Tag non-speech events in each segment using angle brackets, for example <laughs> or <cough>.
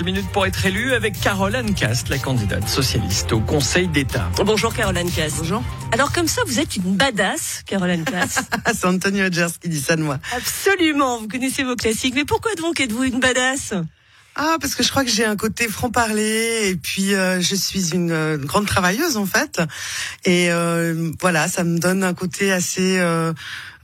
6 minutes pour être élu avec Caroline Cast, la candidate socialiste au Conseil d'État. Bonjour Caroline Cast. Bonjour. Alors comme ça, vous êtes une badass, Caroline Cast. <laughs> C'est Antonio Hodgers qui dit ça de moi. Absolument, vous connaissez vos classiques. Mais pourquoi donc êtes-vous une badass? Ah, parce que je crois que j'ai un côté franc-parler et puis euh, je suis une, euh, grande travailleuse en fait. Et euh, voilà, ça me donne un côté assez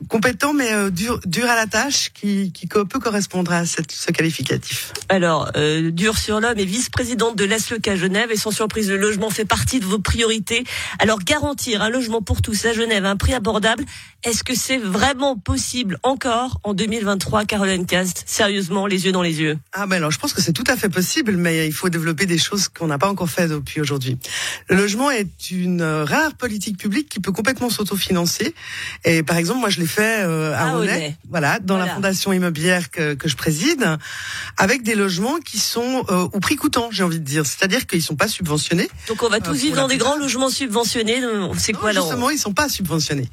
compétent mais euh, dur, dur à la tâche qui, qui peut correspondre à cette, ce qualificatif. Alors, euh, dur sur l'homme et vice-présidente de l'ASLEC à Genève et sans surprise, le logement fait partie de vos priorités. Alors, garantir un logement pour tous à Genève à un prix abordable, est-ce que c'est vraiment possible encore en 2023, Caroline Cast? Sérieusement, les yeux dans les yeux. Ah ben alors, je pense que c'est tout à fait possible, mais il faut développer des choses qu'on n'a pas encore fait depuis aujourd'hui. Le logement est une rare politique publique qui peut complètement s'autofinancer. Et par exemple, moi, je l'ai fait euh, à ah, voilà, dans la fondation immobilière que, que, je préside, avec des logements qui sont euh, au prix coûtant, j'ai envie de dire. C'est-à-dire qu'ils sont pas subventionnés. Donc on va tous euh, vivre dans des grands logements subventionnés. C'est quoi là Justement, ils sont pas subventionnés.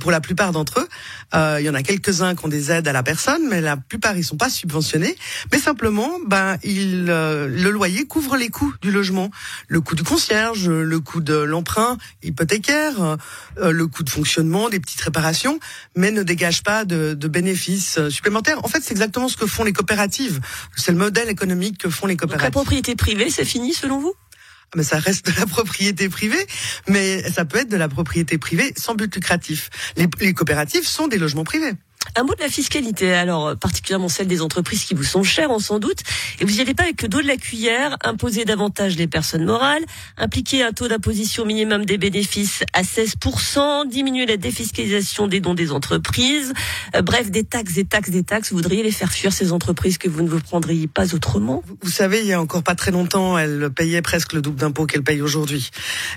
pour la plupart d'entre eux, il y en a quelques-uns qui ont des aides à la personne, mais la plupart ils sont pas subventionnés. Mais simplement, ben, il, le loyer couvre les coûts du logement, le coût du concierge, le coût de l'emprunt hypothécaire, le coût de fonctionnement, des petites réparations mais ne dégage pas de, de bénéfices euh, supplémentaires. En fait, c'est exactement ce que font les coopératives. C'est le modèle économique que font les coopératives. Donc la propriété privée, c'est fini selon vous? Ah, mais ça reste de la propriété privée, mais ça peut être de la propriété privée sans but lucratif. Les, les coopératives sont des logements privés. Un mot de la fiscalité, alors particulièrement celle des entreprises qui vous sont chères, on s'en doute. Et vous n'y allez pas avec le dos de la cuillère, imposer davantage les personnes morales, impliquer un taux d'imposition minimum des bénéfices à 16%, diminuer la défiscalisation des dons des entreprises. Euh, bref, des taxes, des taxes, des taxes. Vous voudriez les faire fuir, ces entreprises que vous ne vous prendriez pas autrement Vous savez, il y a encore pas très longtemps, elles payaient presque le double d'impôts qu'elles payent aujourd'hui.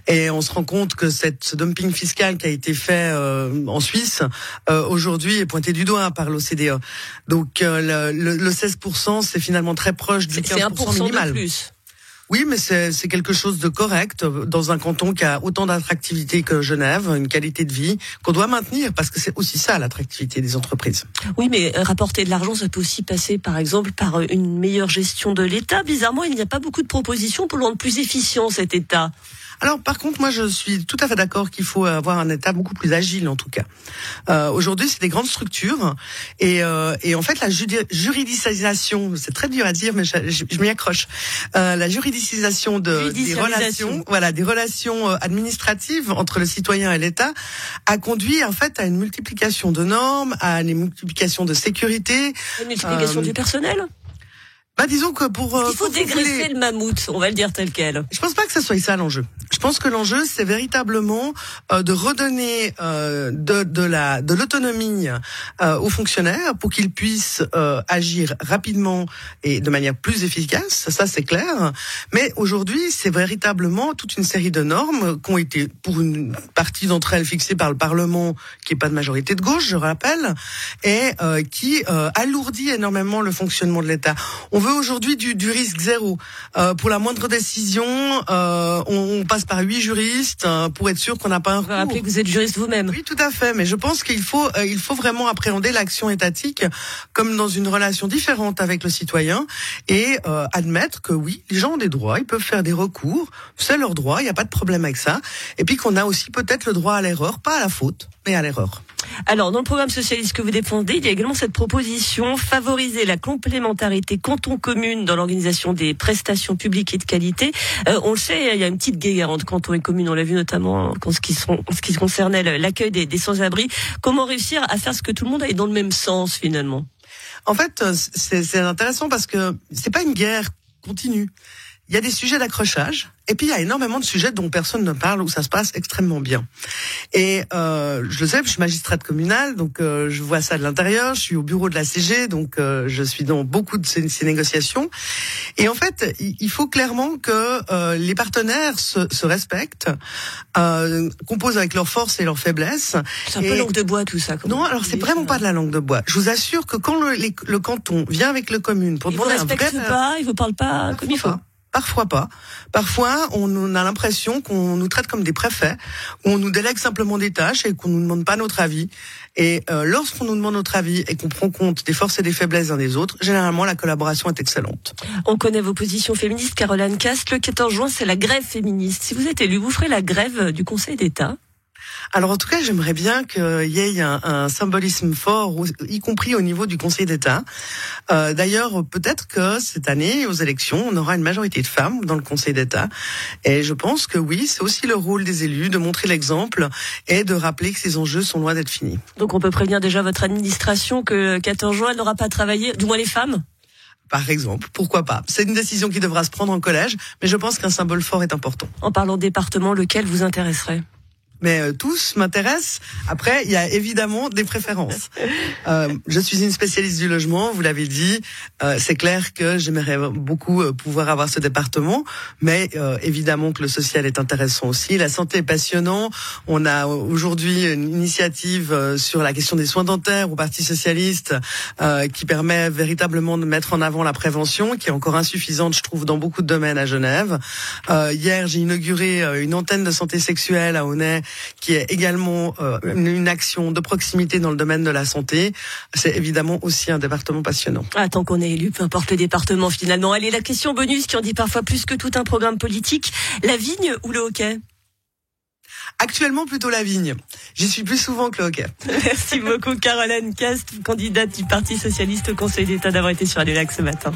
Et on se rend compte que cette, ce dumping fiscal qui a été fait euh, en Suisse, euh, aujourd'hui est pointé du doigt par l'OCDE. Donc euh, le, le, 16%, c'est finalement très proche du 15% minimal. De plus. Oui, mais c'est quelque chose de correct dans un canton qui a autant d'attractivité que Genève, une qualité de vie qu'on doit maintenir parce que c'est aussi ça l'attractivité des entreprises. Oui, mais rapporter de l'argent, ça peut aussi passer par exemple par une meilleure gestion de l'État. Bizarrement, il n'y a pas beaucoup de propositions pour le rendre plus efficient cet État. Alors, par contre, moi, je suis tout à fait d'accord qu'il faut avoir un État beaucoup plus agile, en tout cas. Euh, Aujourd'hui, c'est des grandes structures, et, euh, et en fait, la juridicisation, c'est très dur à dire, mais je, je, m'y accroche. Euh, la juridicisation de, des relations, voilà, des relations euh, administratives entre le citoyen et l'État, a conduit en fait à une multiplication de normes, à une multiplication de sécurité, une multiplication euh, du personnel. Bah, disons que pour. Euh, Il faut dégraisser le mammouth, on va le dire tel quel. Je pense pas que ce soit ça l'enjeu. Je pense que l'enjeu, c'est véritablement euh, de redonner euh, de, de la de l'autonomie euh, aux fonctionnaires pour qu'ils puissent euh, agir rapidement et de manière plus efficace. Ça, c'est clair. Mais aujourd'hui, c'est véritablement toute une série de normes qui ont été, pour une partie d'entre elles, fixées par le Parlement, qui est pas de majorité de gauche, je rappelle, et qui alourdit énormément le fonctionnement de l'État. On veut aujourd'hui du, du risque zéro. pour la moindre décision, on, on passe par huit juristes euh, pour être sûr qu'on n'a pas un recours. Vous que vous êtes juriste vous-même. Oui, tout à fait. Mais je pense qu'il faut, euh, il faut vraiment appréhender l'action étatique comme dans une relation différente avec le citoyen et euh, admettre que oui, les gens ont des droits, ils peuvent faire des recours, c'est leur droit, il n'y a pas de problème avec ça. Et puis qu'on a aussi peut-être le droit à l'erreur, pas à la faute, mais à l'erreur. Alors, dans le programme socialiste que vous défendez, il y a également cette proposition favoriser la complémentarité canton-commune dans l'organisation des prestations publiques et de qualité. Euh, on le sait, il y a une petite guerre entre canton et commune. On l'a vu notamment en ce qui, sont, ce qui concernait l'accueil des, des sans-abri. Comment réussir à faire ce que tout le monde aille dans le même sens finalement? En fait, c'est intéressant parce que c'est pas une guerre continue. Il y a des sujets d'accrochage et puis il y a énormément de sujets dont personne ne parle où ça se passe extrêmement bien. Et euh, je le sais, je suis magistrate communale, donc euh, je vois ça de l'intérieur. Je suis au bureau de la CG, donc euh, je suis dans beaucoup de ces, ces, négociations. Et en fait, il faut clairement que euh, les partenaires se, se respectent, euh, composent avec leurs forces et leurs faiblesses. C'est un peu langue de bois tout ça. Non, alors c'est vraiment pas de la langue de bois. Je vous assure que quand le, le canton vient avec le commune pour demander vous respecte un pas, il vous parle pas comme il faut. Parfois pas. Parfois, on a l'impression qu'on nous traite comme des préfets, on nous délègue simplement des tâches et qu'on nous demande pas notre avis. Et euh, lorsqu'on nous demande notre avis et qu'on prend compte des forces et des faiblesses d'un des autres, généralement la collaboration est excellente. On connaît vos positions féministes, Caroline Cast. Le 14 juin, c'est la grève féministe. Si vous êtes élu, vous ferez la grève du Conseil d'État alors en tout cas, j'aimerais bien qu'il y ait un, symbolisme fort, y compris au niveau du Conseil d'État. Euh, d'ailleurs, peut-être que cette année, aux élections, on aura une majorité de femmes dans le Conseil d'État. Et je pense que oui, c'est aussi le rôle des élus de montrer l'exemple et de rappeler que ces enjeux sont loin d'être finis. Donc on peut prévenir déjà votre administration que 14 juin, elle n'aura pas travaillé, du moins les femmes? Par exemple. Pourquoi pas C'est une décision qui devra se prendre en collège, mais je pense qu'un symbole fort est important. En parlant département, lequel vous intéresserait? Mais euh, tous m'intéressent. Après, il y a évidemment des préférences. <laughs> Euh, je suis une spécialiste du logement, vous l'avez dit. Euh, c'est clair que j'aimerais beaucoup euh, pouvoir avoir ce département, mais euh, évidemment que le social est intéressant aussi. La santé est passionnant. On a aujourd'hui une initiative sur la question des soins dentaires au Parti socialiste qui permet véritablement de mettre en avant la prévention, qui est encore insuffisante, je trouve, dans beaucoup de domaines à Genève. hier, j'ai inauguré une antenne de santé sexuelle à Honnay qui est également euh, une action de proximité dans le domaine de la santé. C'est évidemment aussi un département passionnant. Ah, tant qu'on est élu, peu importe le département finalement. Allez, la question bonus qui en dit parfois plus que tout un programme politique. La vigne ou le hockey? Actuellement plutôt la vigne. J'y suis plus souvent que le hockey. <laughs> Merci beaucoup Caroline Cast, candidate du Parti Socialiste au Conseil d'État d'avoir été sur Radio Lac ce matin.